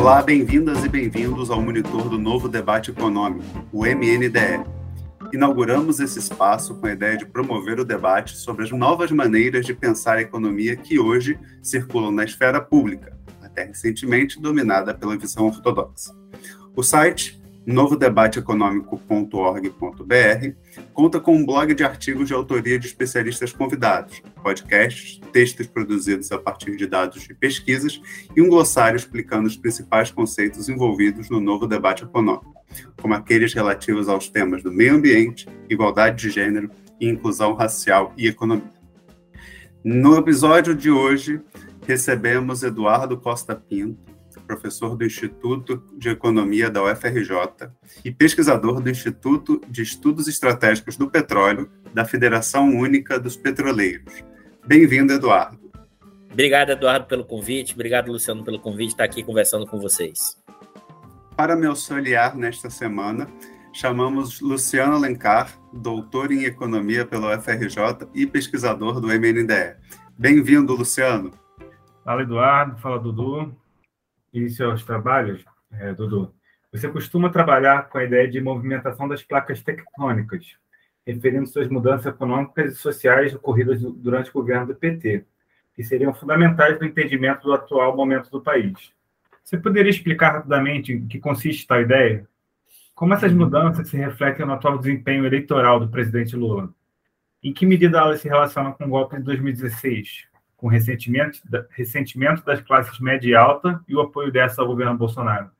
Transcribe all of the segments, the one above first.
Olá, bem-vindas e bem-vindos ao monitor do novo debate econômico, o MNDE. Inauguramos esse espaço com a ideia de promover o debate sobre as novas maneiras de pensar a economia que hoje circulam na esfera pública, até recentemente dominada pela visão ortodoxa. O site novodebateeconômico.org.br conta com um blog de artigos de autoria de especialistas convidados, podcasts, textos produzidos a partir de dados de pesquisas e um glossário explicando os principais conceitos envolvidos no novo debate econômico, como aqueles relativos aos temas do meio ambiente, igualdade de gênero e inclusão racial e economia. No episódio de hoje, recebemos Eduardo Costa Pinto, professor do Instituto de Economia da UFRJ e pesquisador do Instituto de Estudos Estratégicos do Petróleo da Federação Única dos Petroleiros. Bem-vindo, Eduardo. Obrigado, Eduardo, pelo convite. Obrigado, Luciano, pelo convite de estar aqui conversando com vocês. Para me auxiliar nesta semana, chamamos Luciano Alencar, doutor em Economia pela UFRJ e pesquisador do MNDE. Bem-vindo, Luciano. Fala, Eduardo. Fala, Dudu início aos trabalhos, é, Dudu, você costuma trabalhar com a ideia de movimentação das placas tectônicas, referindo-se às mudanças econômicas e sociais ocorridas durante o governo do PT, que seriam fundamentais no entendimento do atual momento do país. Você poderia explicar rapidamente em que consiste tal ideia? Como essas mudanças se refletem no atual desempenho eleitoral do presidente Lula? Em que medida elas se relacionam com o golpe de 2016? Com ressentimento, ressentimento das classes média e alta e o apoio dessa ao governo Bolsonaro.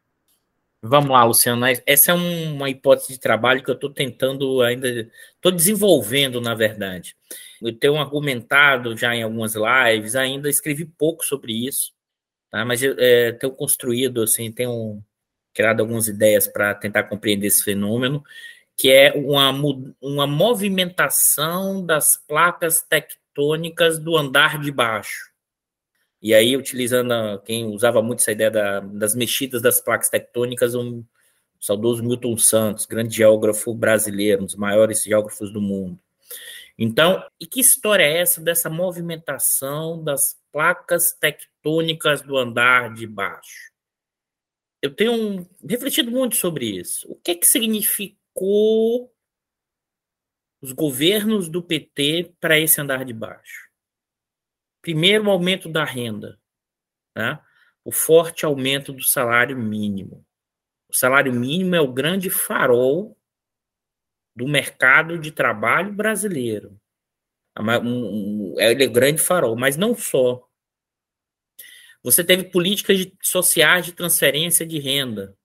Vamos lá, Luciano. Essa é uma hipótese de trabalho que eu estou tentando ainda, estou desenvolvendo, na verdade. Eu tenho argumentado já em algumas lives, ainda escrevi pouco sobre isso, tá? mas é, tenho construído, assim, tenho criado algumas ideias para tentar compreender esse fenômeno, que é uma, uma movimentação das placas tectônicas tectônicas do andar de baixo. E aí, utilizando quem usava muito essa ideia da, das mexidas das placas tectônicas, um saudoso Milton Santos, grande geógrafo brasileiro, um dos maiores geógrafos do mundo. Então, e que história é essa dessa movimentação das placas tectônicas do andar de baixo? Eu tenho refletido muito sobre isso. O que, é que significou os governos do PT para esse andar de baixo. Primeiro, o aumento da renda, né? o forte aumento do salário mínimo. O salário mínimo é o grande farol do mercado de trabalho brasileiro. Ele é o grande farol, mas não só. Você teve políticas sociais de transferência de renda,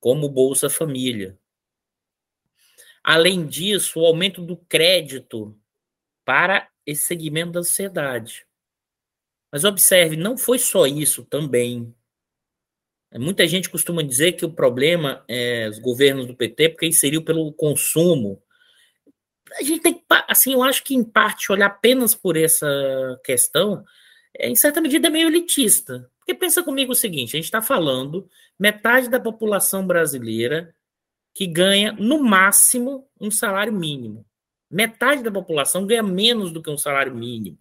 como o Bolsa Família. Além disso, o aumento do crédito para esse segmento da sociedade. Mas observe, não foi só isso também. Muita gente costuma dizer que o problema é os governos do PT porque inseriu pelo consumo. A gente tem que, assim, eu acho que em parte olhar apenas por essa questão é, em certa medida, meio elitista. Porque pensa comigo o seguinte: a gente está falando metade da população brasileira que ganha, no máximo, um salário mínimo. Metade da população ganha menos do que um salário mínimo.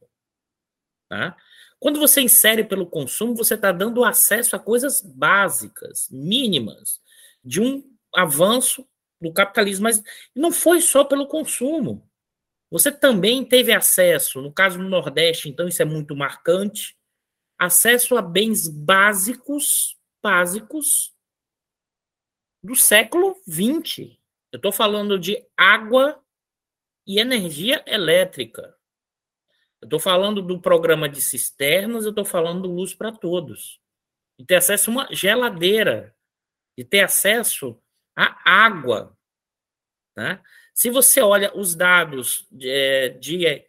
Tá? Quando você insere pelo consumo, você está dando acesso a coisas básicas, mínimas, de um avanço do capitalismo. Mas não foi só pelo consumo. Você também teve acesso, no caso do Nordeste, então isso é muito marcante, acesso a bens básicos, básicos, do século XX. Eu estou falando de água e energia elétrica. Eu estou falando do programa de cisternas, eu estou falando do Luz para Todos. De ter acesso a uma geladeira, de ter acesso à água. Né? Se você olha os dados de, é, de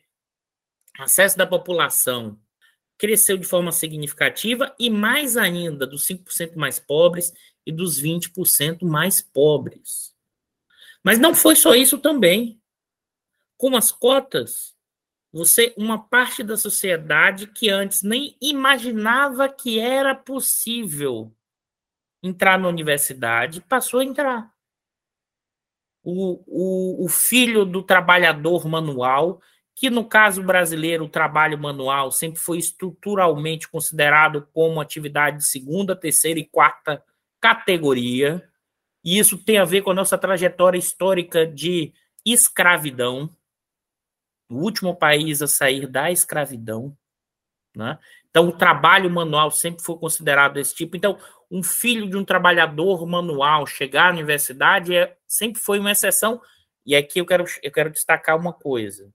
acesso da população, cresceu de forma significativa e mais ainda dos 5% mais pobres e dos 20% mais pobres. Mas não foi só isso também. Com as cotas, você, uma parte da sociedade que antes nem imaginava que era possível entrar na universidade, passou a entrar. O, o, o filho do trabalhador manual que no caso brasileiro o trabalho manual sempre foi estruturalmente considerado como atividade de segunda, terceira e quarta categoria. E isso tem a ver com a nossa trajetória histórica de escravidão. O último país a sair da escravidão. Né? Então, o trabalho manual sempre foi considerado desse tipo. Então, um filho de um trabalhador manual chegar à universidade é, sempre foi uma exceção. E aqui eu quero, eu quero destacar uma coisa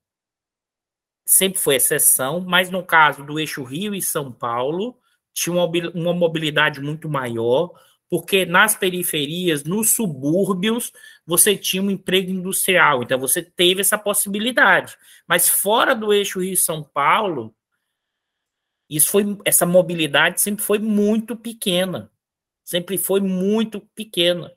sempre foi exceção, mas no caso do eixo Rio e São Paulo, tinha uma, uma mobilidade muito maior, porque nas periferias, nos subúrbios, você tinha um emprego industrial, então você teve essa possibilidade. Mas fora do eixo Rio São Paulo, isso foi essa mobilidade sempre foi muito pequena. Sempre foi muito pequena.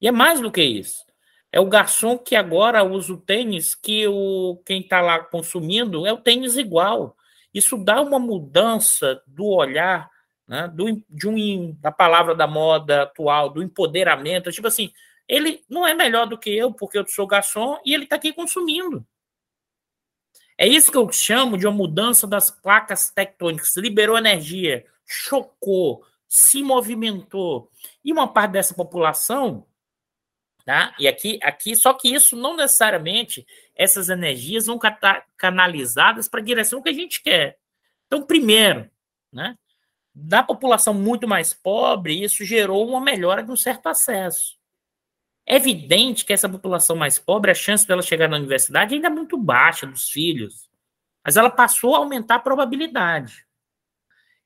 E é mais do que isso. É o garçom que agora usa o tênis que o quem está lá consumindo é o tênis igual. Isso dá uma mudança do olhar, né, do, de um, da palavra da moda atual, do empoderamento. Tipo assim, ele não é melhor do que eu porque eu sou garçom e ele está aqui consumindo. É isso que eu chamo de uma mudança das placas tectônicas. Liberou energia, chocou, se movimentou. E uma parte dessa população Tá? E aqui, aqui, só que isso não necessariamente essas energias vão canalizadas para a direção que a gente quer. Então, primeiro, né, da população muito mais pobre, isso gerou uma melhora de um certo acesso. É evidente que essa população mais pobre, a chance dela chegar na universidade ainda é muito baixa dos filhos, mas ela passou a aumentar a probabilidade.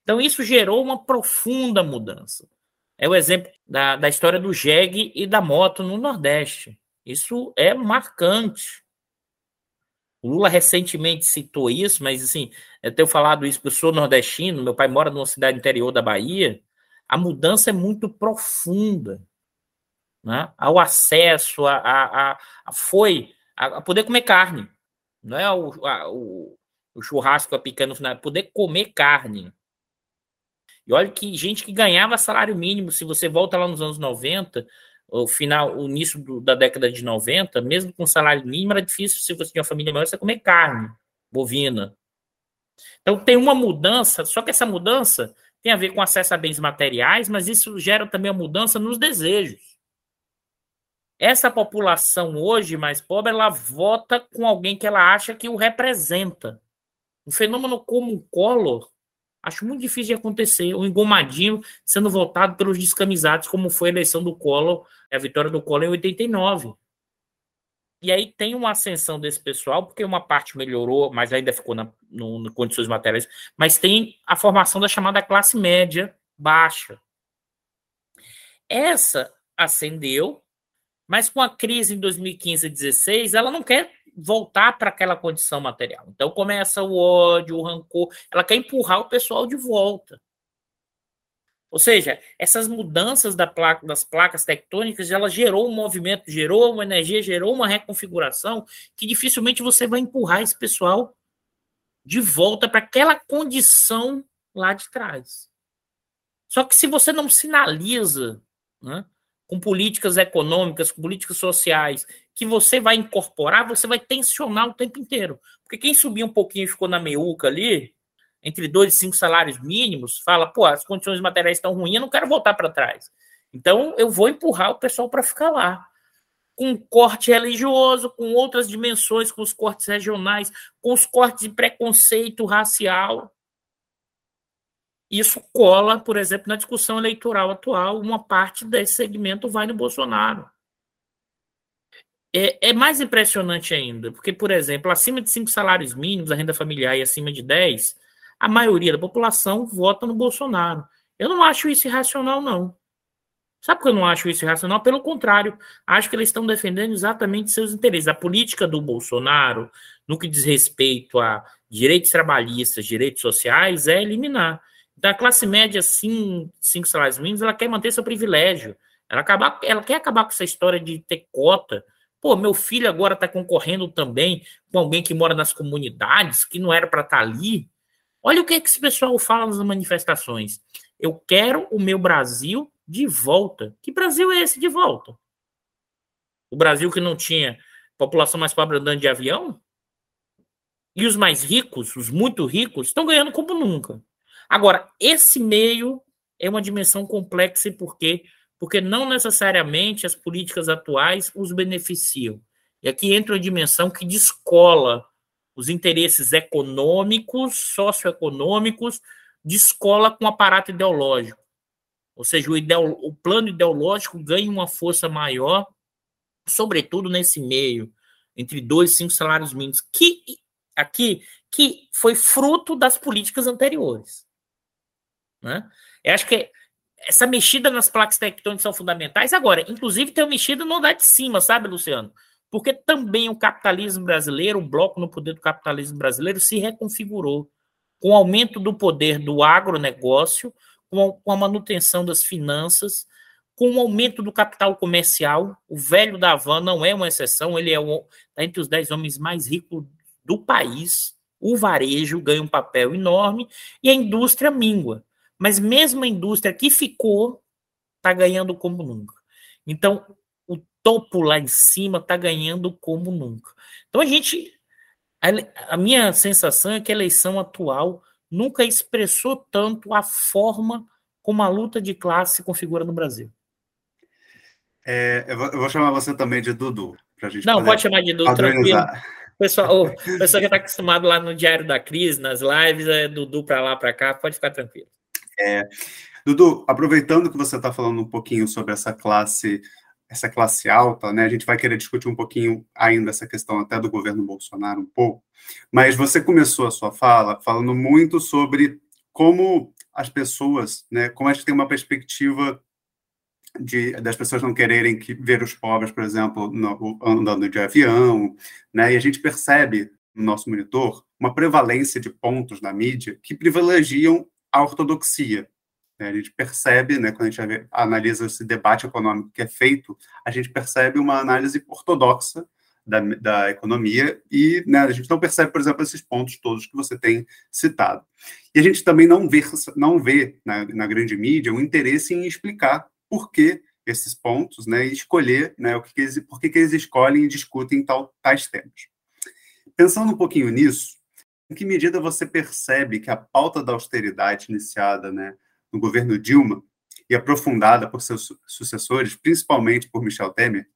Então, isso gerou uma profunda mudança é o exemplo da, da história do jegue e da moto no Nordeste. Isso é marcante. O Lula recentemente citou isso, mas assim, eu tenho falado isso porque eu sou nordestino, meu pai mora numa cidade interior da Bahia. A mudança é muito profunda. Né? Ao acesso, a, a, a foi a, a, poder comer carne. Não é o, a, o, o churrasco a picanha no final, é poder comer carne. E olha que gente que ganhava salário mínimo, se você volta lá nos anos 90, o final, o início do, da década de 90, mesmo com salário mínimo, era difícil, se você tinha uma família maior, você comer carne bovina. Então tem uma mudança, só que essa mudança tem a ver com acesso a bens materiais, mas isso gera também uma mudança nos desejos. Essa população hoje mais pobre, ela vota com alguém que ela acha que o representa. Um fenômeno como o Collor Acho muito difícil de acontecer. O engomadinho sendo votado pelos descamisados, como foi a eleição do Collor, a vitória do Collor em 89. E aí tem uma ascensão desse pessoal, porque uma parte melhorou, mas ainda ficou na no, no condições materiais. Mas tem a formação da chamada classe média baixa. Essa ascendeu, mas com a crise em 2015 e 2016, ela não quer voltar para aquela condição material. Então começa o ódio, o rancor, ela quer empurrar o pessoal de volta. Ou seja, essas mudanças da placa, das placas tectônicas, ela gerou um movimento, gerou uma energia, gerou uma reconfiguração que dificilmente você vai empurrar esse pessoal de volta para aquela condição lá de trás. Só que se você não sinaliza né, com políticas econômicas, com políticas sociais que você vai incorporar, você vai tensionar o tempo inteiro. Porque quem subiu um pouquinho e ficou na meiuca ali, entre dois e cinco salários mínimos, fala, pô, as condições materiais estão ruins, eu não quero voltar para trás. Então, eu vou empurrar o pessoal para ficar lá. Com corte religioso, com outras dimensões, com os cortes regionais, com os cortes de preconceito racial. Isso cola, por exemplo, na discussão eleitoral atual, uma parte desse segmento vai no Bolsonaro. É, é, mais impressionante ainda, porque, por exemplo, acima de cinco salários mínimos, a renda familiar e acima de 10, a maioria da população vota no Bolsonaro. Eu não acho isso irracional, não. Sabe por que eu não acho isso irracional? Pelo contrário, acho que eles estão defendendo exatamente seus interesses. A política do Bolsonaro, no que diz respeito a direitos trabalhistas, direitos sociais, é eliminar. Da classe média, sim, cinco salários mínimos, ela quer manter seu privilégio. Ela, acabar, ela quer acabar com essa história de ter cota Pô, meu filho agora está concorrendo também com alguém que mora nas comunidades, que não era para estar tá ali. Olha o que, é que esse pessoal fala nas manifestações. Eu quero o meu Brasil de volta. Que Brasil é esse de volta? O Brasil que não tinha população mais pobre andando de avião? e os mais ricos, os muito ricos, estão ganhando como nunca. Agora, esse meio é uma dimensão complexa e por quê? Porque não necessariamente as políticas atuais os beneficiam. E aqui entra uma dimensão que descola os interesses econômicos, socioeconômicos, descola com o aparato ideológico. Ou seja, o, ideolo, o plano ideológico ganha uma força maior, sobretudo nesse meio, entre dois e cinco salários mínimos, que aqui que foi fruto das políticas anteriores. Né? Eu acho que essa mexida nas placas tectônicas são fundamentais. Agora, inclusive, tem uma mexida no andar de cima, sabe, Luciano? Porque também o capitalismo brasileiro, o bloco no poder do capitalismo brasileiro, se reconfigurou com o aumento do poder do agronegócio, com a manutenção das finanças, com o aumento do capital comercial. O velho da Havan não é uma exceção, ele é tá entre os dez homens mais ricos do país. O varejo ganha um papel enorme e a indústria mingua. Mas mesmo a indústria que ficou está ganhando como nunca. Então, o topo lá em cima está ganhando como nunca. Então, a gente. A, a minha sensação é que a eleição atual nunca expressou tanto a forma como a luta de classe se configura no Brasil. É, eu, vou, eu, vou, chamar você também de Dudu. Pra gente Não, pode chamar de Dudu, tranquilo. Pessoal, o pessoal que está acostumado lá no Diário da Crise, nas lives, é Dudu para lá, para cá, pode ficar tranquilo. É, Dudu, aproveitando que você está falando um pouquinho sobre essa classe, essa classe alta, né? A gente vai querer discutir um pouquinho ainda essa questão até do governo Bolsonaro um pouco, mas você começou a sua fala falando muito sobre como as pessoas, né? Como a gente tem uma perspectiva de, das pessoas não quererem que, ver os pobres, por exemplo, no, andando de avião, né? E a gente percebe no nosso monitor uma prevalência de pontos na mídia que privilegiam a ortodoxia. Né? A gente percebe, né, quando a gente analisa esse debate econômico que é feito, a gente percebe uma análise ortodoxa da, da economia e né, a gente não percebe, por exemplo, esses pontos todos que você tem citado. E a gente também não vê, não vê na, na grande mídia o interesse em explicar por que esses pontos, né, e escolher né, o que, que eles, por que, que eles escolhem e discutem tal, tais temas. Pensando um pouquinho nisso, em que medida você percebe que a pauta da austeridade iniciada né, no governo Dilma e aprofundada por seus sucessores, principalmente por Michel Temer,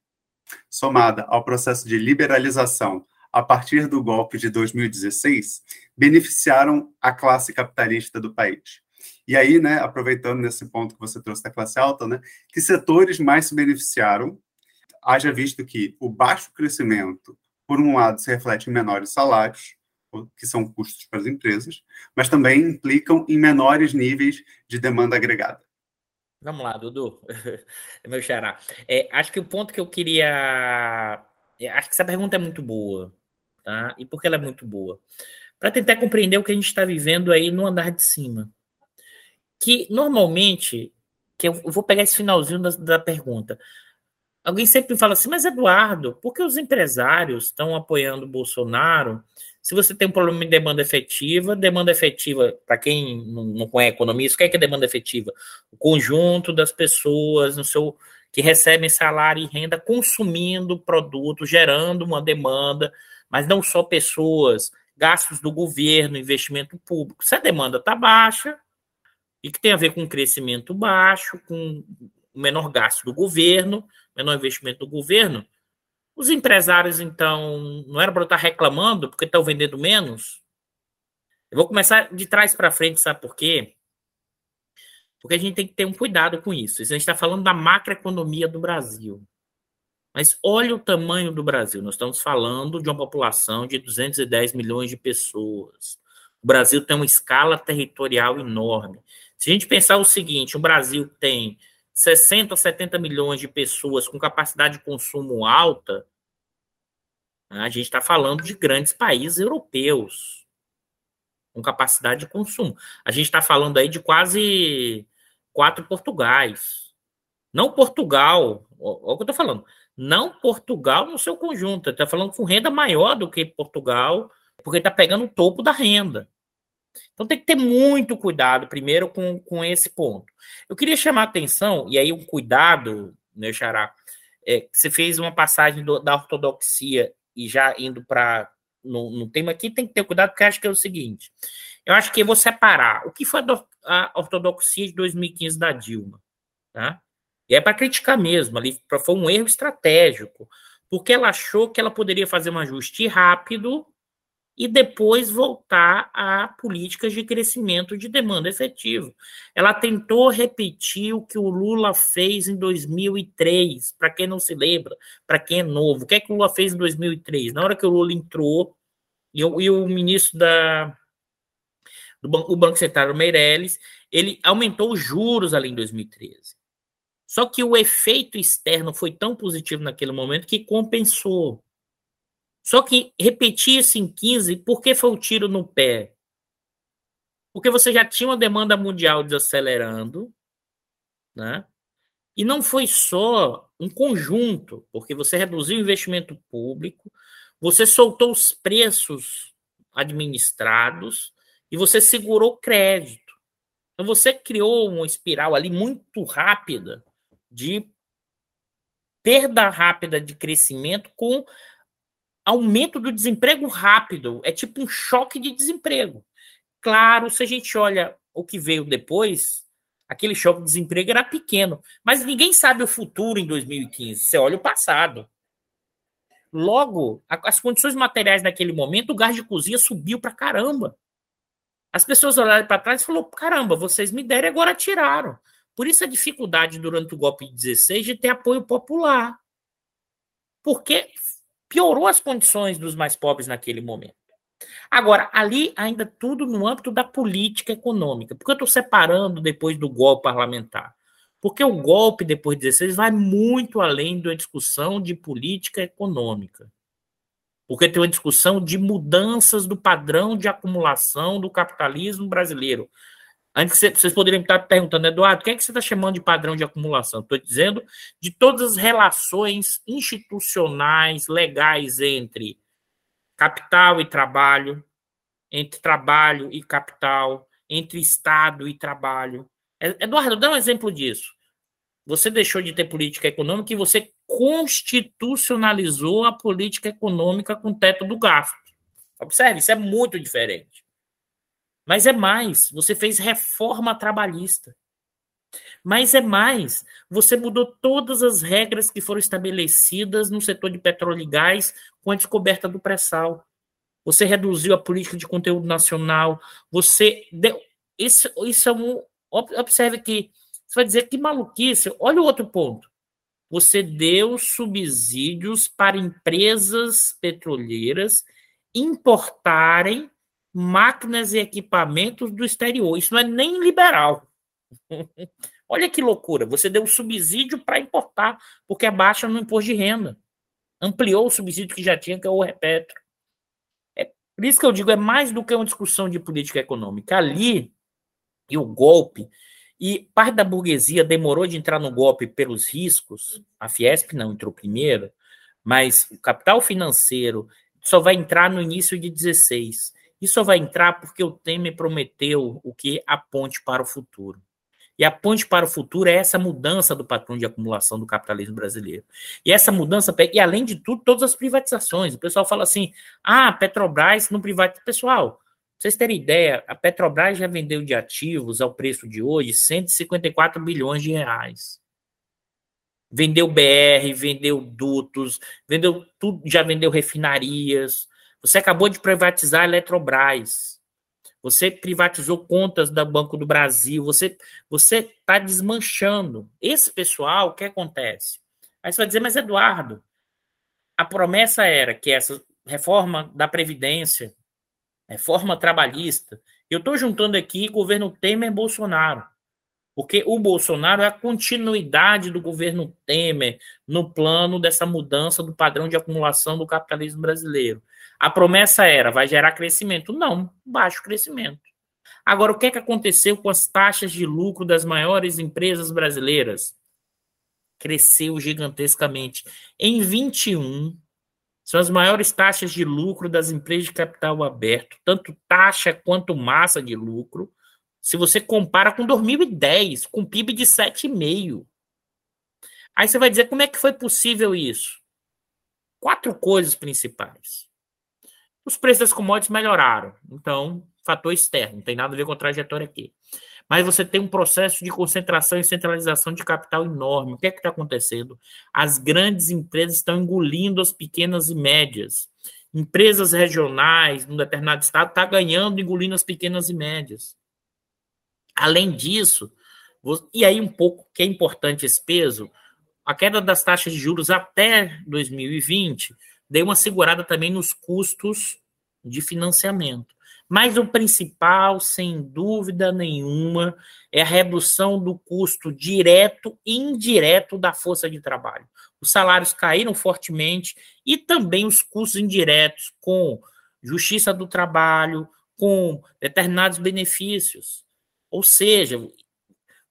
somada ao processo de liberalização a partir do golpe de 2016, beneficiaram a classe capitalista do país. E aí, né, aproveitando nesse ponto que você trouxe da classe alta, né, que setores mais se beneficiaram, haja visto que o baixo crescimento, por um lado, se reflete em menores salários, que são custos para as empresas, mas também implicam em menores níveis de demanda agregada. Vamos lá, Dudu, meu xará. É, acho que o ponto que eu queria. É, acho que essa pergunta é muito boa, tá? E por que ela é muito boa? Para tentar compreender o que a gente está vivendo aí no andar de cima. Que normalmente, que eu vou pegar esse finalzinho da, da pergunta. Alguém sempre fala assim, mas Eduardo, por que os empresários estão apoiando o Bolsonaro se você tem um problema de demanda efetiva, demanda efetiva, para quem não, conhece economia, isso o que é, que é demanda efetiva? O conjunto das pessoas no seu que recebem salário e renda consumindo produtos, gerando uma demanda, mas não só pessoas, gastos do governo, investimento público. Se a demanda está baixa, e que tem a ver com crescimento baixo, com menor gasto do governo, menor investimento do governo, os empresários, então, não era para estar reclamando porque estão vendendo menos? Eu vou começar de trás para frente, sabe por quê? Porque a gente tem que ter um cuidado com isso. A gente está falando da macroeconomia do Brasil. Mas olha o tamanho do Brasil. Nós estamos falando de uma população de 210 milhões de pessoas. O Brasil tem uma escala territorial enorme. Se a gente pensar o seguinte: o Brasil tem 60, 70 milhões de pessoas com capacidade de consumo alta, né, a gente está falando de grandes países europeus com capacidade de consumo. A gente está falando aí de quase quatro Portugais. Não Portugal, olha o que eu estou falando. Não Portugal no seu conjunto. Está falando com renda maior do que Portugal, porque está pegando o topo da renda. Então tem que ter muito cuidado, primeiro, com, com esse ponto. Eu queria chamar a atenção, e aí um cuidado, meu xará, é, você fez uma passagem do, da ortodoxia e já indo para no, no tema aqui, tem que ter cuidado, porque acho que é o seguinte. Eu acho que eu vou separar o que foi a ortodoxia de 2015 da Dilma. Tá? E é para criticar mesmo, ali foi um erro estratégico, porque ela achou que ela poderia fazer um ajuste rápido e depois voltar a políticas de crescimento de demanda efetivo. Ela tentou repetir o que o Lula fez em 2003, para quem não se lembra, para quem é novo. O que é que o Lula fez em 2003? Na hora que o Lula entrou, e o, e o ministro da do Banco, o Banco Central Meirelles, ele aumentou os juros ali em 2013. Só que o efeito externo foi tão positivo naquele momento que compensou. Só que repetir isso em 15, por que foi o tiro no pé? Porque você já tinha uma demanda mundial desacelerando, né? E não foi só um conjunto, porque você reduziu o investimento público, você soltou os preços administrados e você segurou crédito. Então você criou uma espiral ali muito rápida de perda rápida de crescimento com aumento do desemprego rápido. É tipo um choque de desemprego. Claro, se a gente olha o que veio depois, aquele choque de desemprego era pequeno. Mas ninguém sabe o futuro em 2015. Você olha o passado. Logo, as condições materiais naquele momento, o gás de cozinha subiu para caramba. As pessoas olharam para trás e falaram: caramba, vocês me deram e agora tiraram. Por isso a dificuldade durante o golpe de 16 de ter apoio popular. Porque piorou as condições dos mais pobres naquele momento. Agora, ali ainda tudo no âmbito da política econômica. Porque eu estou separando depois do golpe parlamentar? Porque o golpe depois de 16 vai muito além da discussão de política econômica. Porque tem uma discussão de mudanças do padrão de acumulação do capitalismo brasileiro. Antes vocês poderiam estar perguntando, Eduardo, o que é que você está chamando de padrão de acumulação? Estou dizendo de todas as relações institucionais, legais entre capital e trabalho, entre trabalho e capital, entre Estado e trabalho. Eduardo, dá um exemplo disso. Você deixou de ter política econômica e você constitucionalizou a política econômica com o teto do gasto. Observe, isso é muito diferente. Mas é mais, você fez reforma trabalhista. Mas é mais, você mudou todas as regras que foram estabelecidas no setor de petróleo e gás com a descoberta do pré-sal. Você reduziu a política de conteúdo nacional. Você deu. Isso, isso é um. Observe que. Você vai dizer que maluquice. Olha o outro ponto. Você deu subsídios para empresas petroleiras importarem máquinas e equipamentos do exterior. Isso não é nem liberal. Olha que loucura. Você deu subsídio para importar, porque é baixa no imposto de renda. Ampliou o subsídio que já tinha, que é o repetro. É, por isso que eu digo, é mais do que uma discussão de política econômica. Ali, e o golpe, e parte da burguesia demorou de entrar no golpe pelos riscos, a Fiesp não entrou primeiro, mas o capital financeiro só vai entrar no início de 16. Isso só vai entrar porque o Temer prometeu o que? A ponte para o futuro. E a ponte para o futuro é essa mudança do patrão de acumulação do capitalismo brasileiro. E essa mudança, e além de tudo, todas as privatizações. O pessoal fala assim: ah, Petrobras não privatiza. Pessoal, pra vocês terem ideia, a Petrobras já vendeu de ativos ao preço de hoje 154 bilhões de reais. Vendeu BR, vendeu dutos, vendeu tudo, já vendeu refinarias, você acabou de privatizar a Eletrobras. Você privatizou contas do Banco do Brasil. Você você está desmanchando. Esse pessoal, o que acontece? Aí você vai dizer, mas Eduardo, a promessa era que essa reforma da Previdência, reforma trabalhista, eu estou juntando aqui governo Temer-Bolsonaro. Porque o Bolsonaro é a continuidade do governo Temer no plano dessa mudança do padrão de acumulação do capitalismo brasileiro. A promessa era, vai gerar crescimento. Não, baixo crescimento. Agora, o que, é que aconteceu com as taxas de lucro das maiores empresas brasileiras? Cresceu gigantescamente. Em 21, são as maiores taxas de lucro das empresas de capital aberto, tanto taxa quanto massa de lucro. Se você compara com 2010, com PIB de 7,5. Aí você vai dizer como é que foi possível isso? Quatro coisas principais. Os preços das commodities melhoraram. Então, fator externo, não tem nada a ver com a trajetória aqui. Mas você tem um processo de concentração e centralização de capital enorme. O que é que está acontecendo? As grandes empresas estão engolindo as pequenas e médias. Empresas regionais, num determinado estado, está ganhando, engolindo as pequenas e médias. Além disso, e aí um pouco que é importante esse peso, a queda das taxas de juros até 2020 deu uma segurada também nos custos de financiamento. Mas o principal, sem dúvida nenhuma, é a redução do custo direto e indireto da força de trabalho. Os salários caíram fortemente e também os custos indiretos com justiça do trabalho, com determinados benefícios. Ou seja,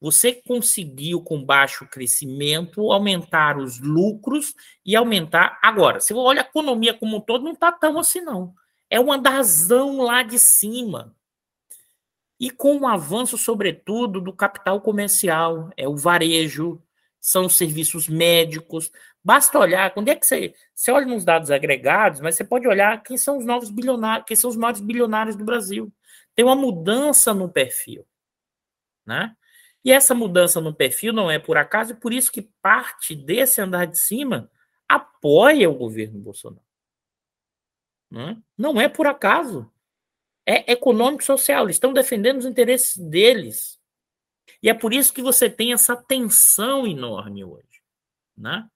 você conseguiu, com baixo crescimento, aumentar os lucros e aumentar. Agora, se você olha a economia como um todo, não está tão assim, não. É uma andazão lá de cima. E com o avanço, sobretudo, do capital comercial, é o varejo, são os serviços médicos. Basta olhar, quando é que você, você olha nos dados agregados, mas você pode olhar quem são os novos bilionários, quem são os maiores bilionários do Brasil. Tem uma mudança no perfil, né? E essa mudança no perfil não é por acaso, e por isso que parte desse andar de cima apoia o governo Bolsonaro. Não é, não é por acaso. É econômico social. Eles estão defendendo os interesses deles. E é por isso que você tem essa tensão enorme hoje. Né?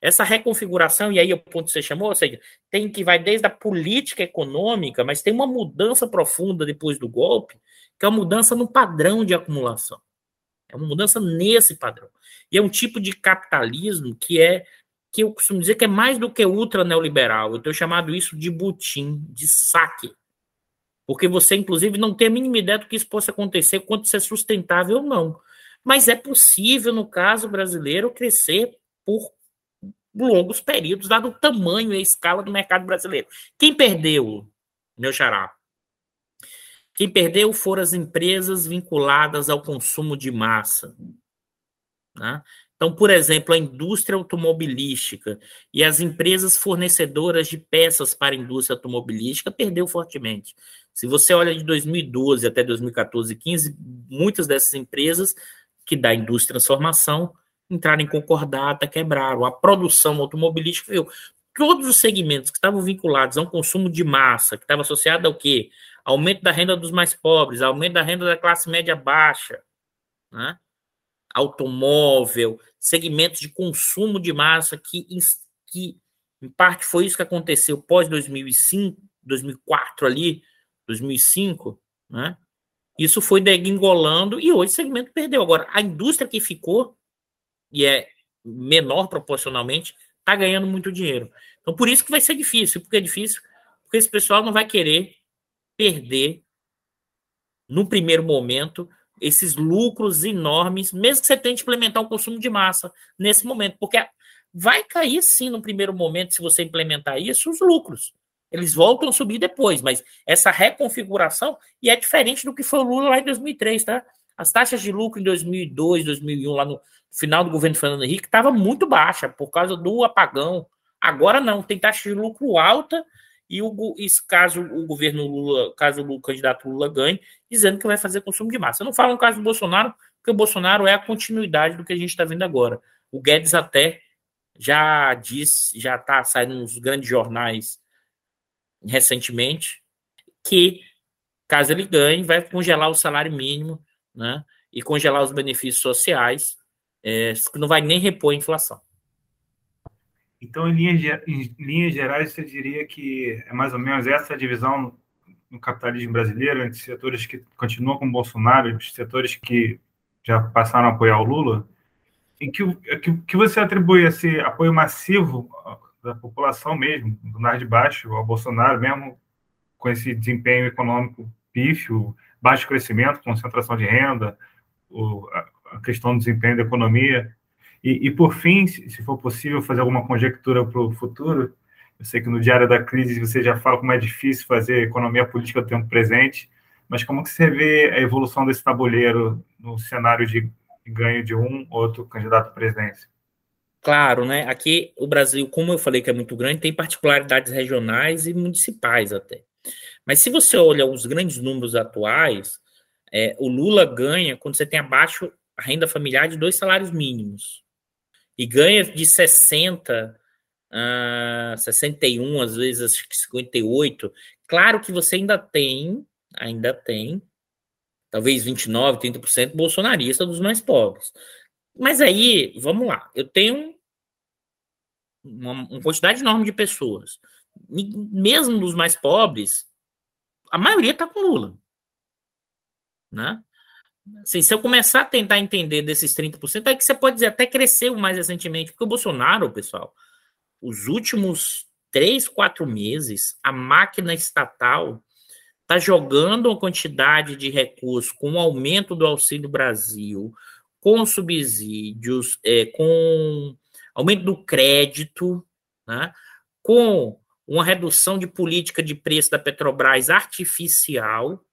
Essa reconfiguração, e aí o ponto que você chamou, ou seja, tem que vai desde a política econômica, mas tem uma mudança profunda depois do golpe, que é a mudança no padrão de acumulação. É uma mudança nesse padrão. E é um tipo de capitalismo que é que eu costumo dizer que é mais do que ultra neoliberal. Eu tenho chamado isso de butim, de saque. Porque você, inclusive, não tem a mínima ideia do que isso possa acontecer, quanto isso é sustentável ou não. Mas é possível, no caso brasileiro, crescer por longos períodos, dado o tamanho e a escala do mercado brasileiro. Quem perdeu, meu xará? Quem perdeu foram as empresas vinculadas ao consumo de massa. Né? Então, por exemplo, a indústria automobilística e as empresas fornecedoras de peças para a indústria automobilística perdeu fortemente. Se você olha de 2012 até 2014 e 15, muitas dessas empresas que da indústria transformação entraram em concordata, quebraram. A produção automobilística viu. Todos os segmentos que estavam vinculados a um consumo de massa, que estava associado ao quê? Aumento da renda dos mais pobres, aumento da renda da classe média baixa, né? automóvel, segmentos de consumo de massa, que, que em parte foi isso que aconteceu pós 2005, 2004 ali, 2005, né? Isso foi degringolando e hoje o segmento perdeu. Agora, a indústria que ficou, e é menor proporcionalmente, está ganhando muito dinheiro. Então, por isso que vai ser difícil. Por que é difícil? Porque esse pessoal não vai querer perder, no primeiro momento, esses lucros enormes, mesmo que você tente implementar um consumo de massa nesse momento, porque vai cair sim no primeiro momento, se você implementar isso, os lucros. Eles voltam a subir depois, mas essa reconfiguração, e é diferente do que foi o Lula lá em 2003, tá? As taxas de lucro em 2002, 2001, lá no final do governo Fernando Henrique, estava muito baixa por causa do apagão. Agora não, tem taxa de lucro alta e o, caso o governo Lula, caso o candidato Lula ganhe, dizendo que vai fazer consumo de massa. Eu não falo no caso do Bolsonaro, porque o Bolsonaro é a continuidade do que a gente está vendo agora. O Guedes até já disse, já está saindo nos grandes jornais recentemente, que caso ele ganhe, vai congelar o salário mínimo, né? E congelar os benefícios sociais, é, não vai nem repor a inflação. Então, em linhas, em linhas gerais, você diria que é mais ou menos essa divisão no capitalismo brasileiro entre setores que continuam com Bolsonaro e setores que já passaram a apoiar o Lula? Em que, que, que você atribui esse apoio massivo da população mesmo, do andar de baixo, ao Bolsonaro, mesmo com esse desempenho econômico pífio, baixo crescimento, concentração de renda, a questão do desempenho da economia, e, e por fim, se for possível fazer alguma conjectura para o futuro, eu sei que no Diário da Crise você já fala como é difícil fazer economia política do tempo presente, mas como que você vê a evolução desse tabuleiro no cenário de ganho de um ou outro candidato à presidência? Claro, né? Aqui o Brasil, como eu falei que é muito grande, tem particularidades regionais e municipais até. Mas se você olha os grandes números atuais, é, o Lula ganha quando você tem abaixo a renda familiar de dois salários mínimos. E ganha de 60 a 61, às vezes acho que 58. Claro que você ainda tem, ainda tem, talvez 29, 30% bolsonarista dos mais pobres. Mas aí, vamos lá, eu tenho uma, uma quantidade enorme de pessoas, mesmo dos mais pobres, a maioria está com Lula. Né? Assim, se eu começar a tentar entender desses 30%, é que você pode dizer até cresceu mais recentemente, porque o Bolsonaro, pessoal, os últimos três, quatro meses, a máquina estatal está jogando uma quantidade de recursos com o aumento do Auxílio Brasil, com subsídios, é, com aumento do crédito, né, com uma redução de política de preço da Petrobras artificial.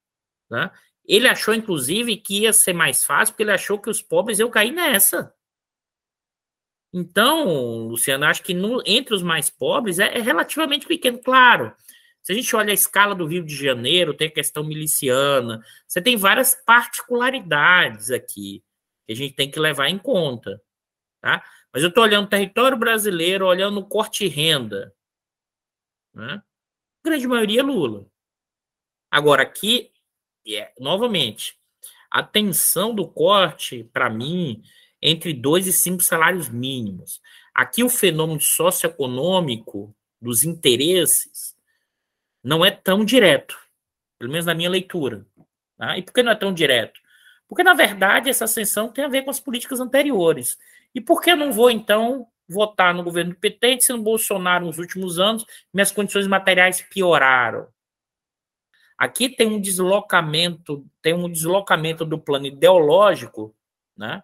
Né? Ele achou, inclusive, que ia ser mais fácil, porque ele achou que os pobres iam cair nessa. Então, Luciano, acho que no, entre os mais pobres é, é, relativamente pequeno. Claro, se a gente olha a escala do Rio de Janeiro, tem a questão miliciana, você tem várias particularidades aqui que a gente tem que levar em conta. Tá? Mas eu estou olhando o território brasileiro, olhando o corte renda. Né? A grande maioria é Lula. Agora, aqui, é, novamente, a tensão do corte, para mim, entre dois e cinco salários mínimos. Aqui o fenômeno socioeconômico dos interesses não é tão direto, pelo menos na minha leitura. Tá? E por que não é tão direto? Porque, na verdade, essa ascensão tem a ver com as políticas anteriores. E por que eu não vou, então, votar no governo do PT, se no Bolsonaro nos últimos anos minhas condições materiais pioraram. Aqui tem um deslocamento, tem um deslocamento do plano ideológico, né,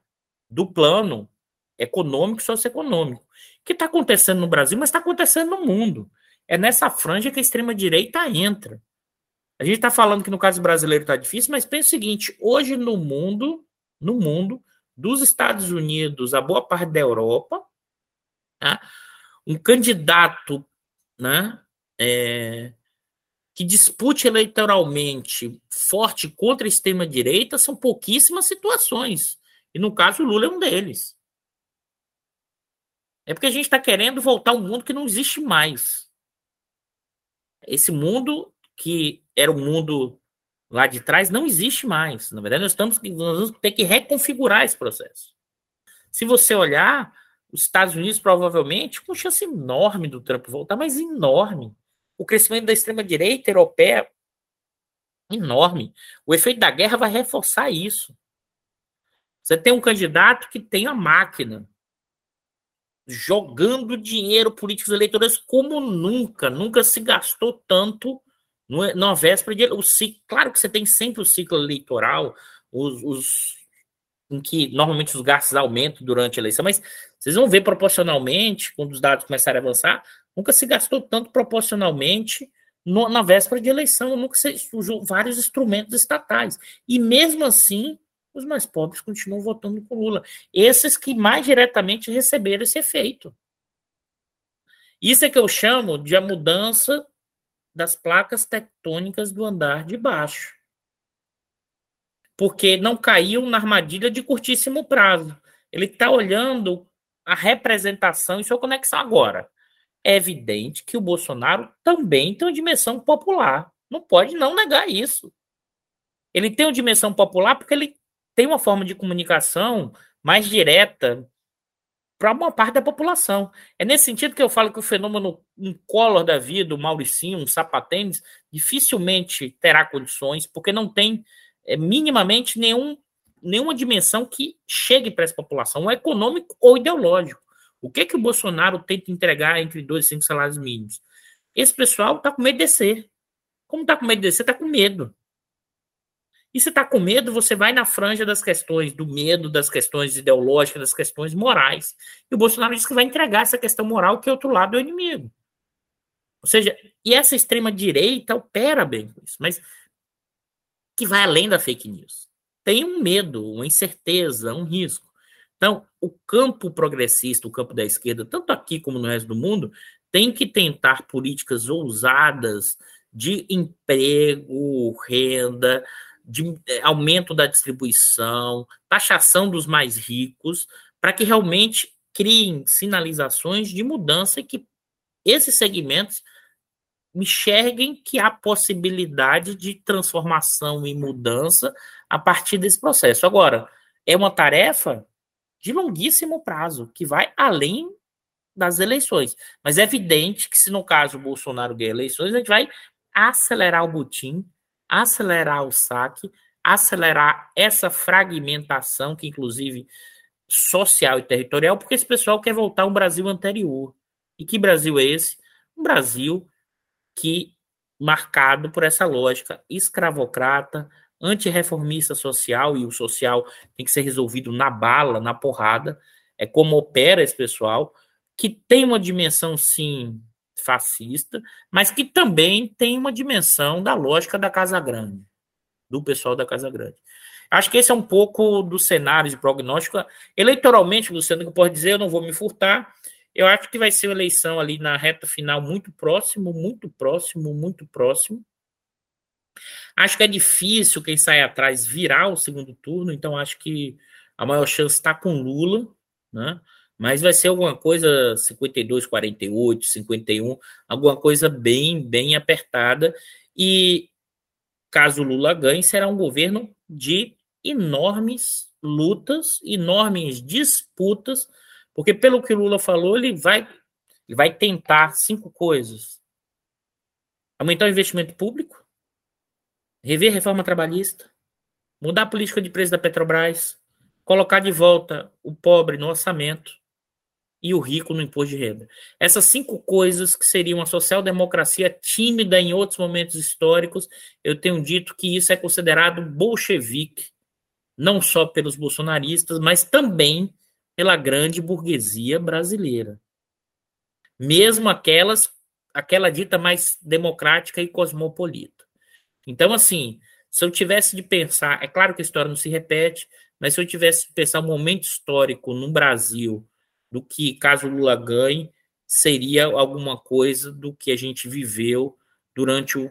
do plano econômico socioeconômico, que está acontecendo no Brasil, mas está acontecendo no mundo. É nessa franja que a extrema-direita entra. A gente está falando que no caso brasileiro está difícil, mas pensa o seguinte: hoje no mundo, no mundo, dos Estados Unidos a boa parte da Europa, Tá? Um candidato né, é, que dispute eleitoralmente forte contra a extrema-direita são pouquíssimas situações. E no caso, o Lula é um deles. É porque a gente está querendo voltar a um mundo que não existe mais. Esse mundo que era o mundo lá de trás não existe mais. Na verdade, nós, estamos, nós vamos ter que reconfigurar esse processo. Se você olhar, os Estados Unidos provavelmente com chance enorme do Trump voltar, mas enorme. O crescimento da extrema-direita europeia enorme. O efeito da guerra vai reforçar isso. Você tem um candidato que tem a máquina jogando dinheiro políticos eleitorais como nunca, nunca se gastou tanto na véspera de o ciclo, claro que você tem sempre o ciclo eleitoral, os, os em que normalmente os gastos aumentam durante a eleição, mas vocês vão ver proporcionalmente, quando os dados começarem a avançar, nunca se gastou tanto proporcionalmente no, na véspera de eleição, nunca se usou vários instrumentos estatais. E mesmo assim, os mais pobres continuam votando com Lula. Esses que mais diretamente receberam esse efeito. Isso é que eu chamo de a mudança das placas tectônicas do andar de baixo porque não caiu na armadilha de curtíssimo prazo. Ele está olhando a representação e sua conexão agora. É evidente que o Bolsonaro também tem uma dimensão popular. Não pode não negar isso. Ele tem uma dimensão popular porque ele tem uma forma de comunicação mais direta para uma parte da população. É nesse sentido que eu falo que o fenômeno um Collor da vida, o Mauricinho, um sapatênis, dificilmente terá condições, porque não tem é, minimamente nenhum, nenhuma dimensão que chegue para essa população, econômico ou ideológico. O que, que o Bolsonaro tenta entregar entre dois e cinco salários mínimos? Esse pessoal está com medo de descer. Como está com medo de descer, está com medo. E se está com medo, você vai na franja das questões do medo, das questões ideológicas, das questões morais. E o Bolsonaro diz que vai entregar essa questão moral, que é outro lado é o inimigo. Ou seja, e essa extrema-direita opera bem com isso. Mas que vai além da fake news. Tem um medo, uma incerteza, um risco. Então, o campo progressista, o campo da esquerda, tanto aqui como no resto do mundo, tem que tentar políticas ousadas de emprego, renda, de é, aumento da distribuição, taxação dos mais ricos, para que realmente criem sinalizações de mudança e que esses segmentos enxerguem que há possibilidade de transformação e mudança a partir desse processo. Agora, é uma tarefa de longuíssimo prazo, que vai além das eleições. Mas é evidente que se no caso o Bolsonaro ganhar eleições, a gente vai acelerar o butim, acelerar o saque, acelerar essa fragmentação, que inclusive social e territorial, porque esse pessoal quer voltar ao Brasil anterior. E que Brasil é esse? Um Brasil que marcado por essa lógica escravocrata, antirreformista social, e o social tem que ser resolvido na bala, na porrada, é como opera esse pessoal, que tem uma dimensão, sim, fascista, mas que também tem uma dimensão da lógica da Casa Grande, do pessoal da Casa Grande. Acho que esse é um pouco do cenário de prognóstico. Eleitoralmente, Luciano, que posso dizer, eu não vou me furtar, eu acho que vai ser uma eleição ali na reta final muito próximo, muito próximo, muito próximo. Acho que é difícil quem sai atrás virar o segundo turno, então acho que a maior chance está com Lula, né? Mas vai ser alguma coisa 52, 48, 51, alguma coisa bem, bem apertada. E caso Lula ganhe, será um governo de enormes lutas, enormes disputas porque pelo que Lula falou, ele vai, ele vai tentar cinco coisas: aumentar o investimento público, rever a reforma trabalhista, mudar a política de preço da Petrobras, colocar de volta o pobre no orçamento e o rico no imposto de renda. Essas cinco coisas que seriam uma social-democracia tímida em outros momentos históricos, eu tenho dito que isso é considerado bolchevique, não só pelos bolsonaristas, mas também pela grande burguesia brasileira. Mesmo aquelas, aquela dita mais democrática e cosmopolita. Então, assim, se eu tivesse de pensar, é claro que a história não se repete, mas se eu tivesse de pensar um momento histórico no Brasil do que, caso Lula ganhe, seria alguma coisa do que a gente viveu durante o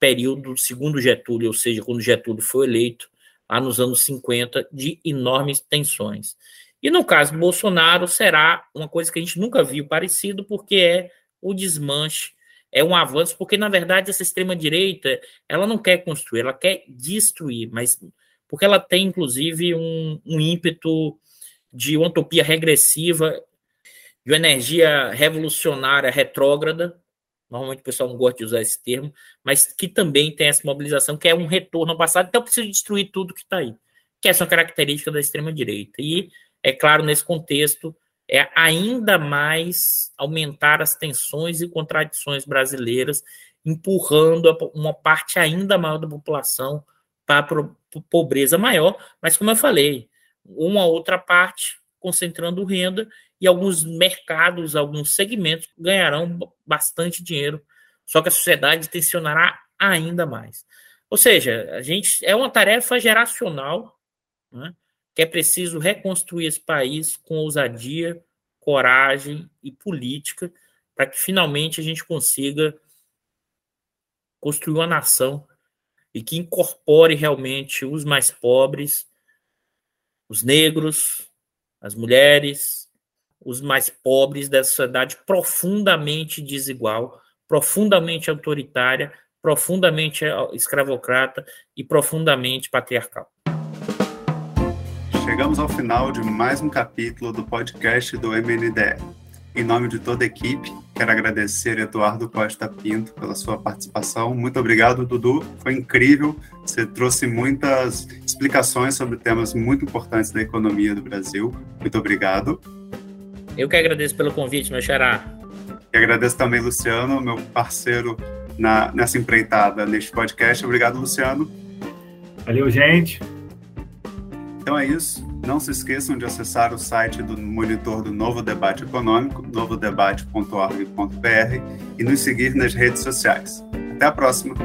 período do segundo Getúlio, ou seja, quando Getúlio foi eleito, lá nos anos 50, de enormes tensões. E no caso do Bolsonaro, será uma coisa que a gente nunca viu parecido, porque é o desmanche, é um avanço, porque na verdade essa extrema-direita ela não quer construir, ela quer destruir, mas porque ela tem inclusive um, um ímpeto de uma utopia regressiva, de uma energia revolucionária retrógrada. Normalmente o pessoal não gosta de usar esse termo, mas que também tem essa mobilização, que é um retorno ao passado, então precisa destruir tudo que está aí, que essa é uma característica da extrema-direita. E é claro, nesse contexto, é ainda mais aumentar as tensões e contradições brasileiras, empurrando uma parte ainda maior da população para a pobreza maior, mas como eu falei, uma outra parte concentrando renda e alguns mercados, alguns segmentos ganharão bastante dinheiro, só que a sociedade tensionará ainda mais. Ou seja, a gente é uma tarefa geracional, né? Que é preciso reconstruir esse país com ousadia, coragem e política para que finalmente a gente consiga construir uma nação e que incorpore realmente os mais pobres, os negros, as mulheres, os mais pobres dessa sociedade profundamente desigual, profundamente autoritária, profundamente escravocrata e profundamente patriarcal. Chegamos ao final de mais um capítulo do podcast do MNDE. Em nome de toda a equipe, quero agradecer Eduardo Costa Pinto pela sua participação. Muito obrigado, Dudu. Foi incrível. Você trouxe muitas explicações sobre temas muito importantes da economia do Brasil. Muito obrigado. Eu que agradeço pelo convite, meu xará. E agradeço também, Luciano, meu parceiro na, nessa empreitada, neste podcast. Obrigado, Luciano. Valeu, gente. Então é isso. Não se esqueçam de acessar o site do monitor do Novo Debate Econômico, novodebate.org.br e nos seguir nas redes sociais. Até a próxima!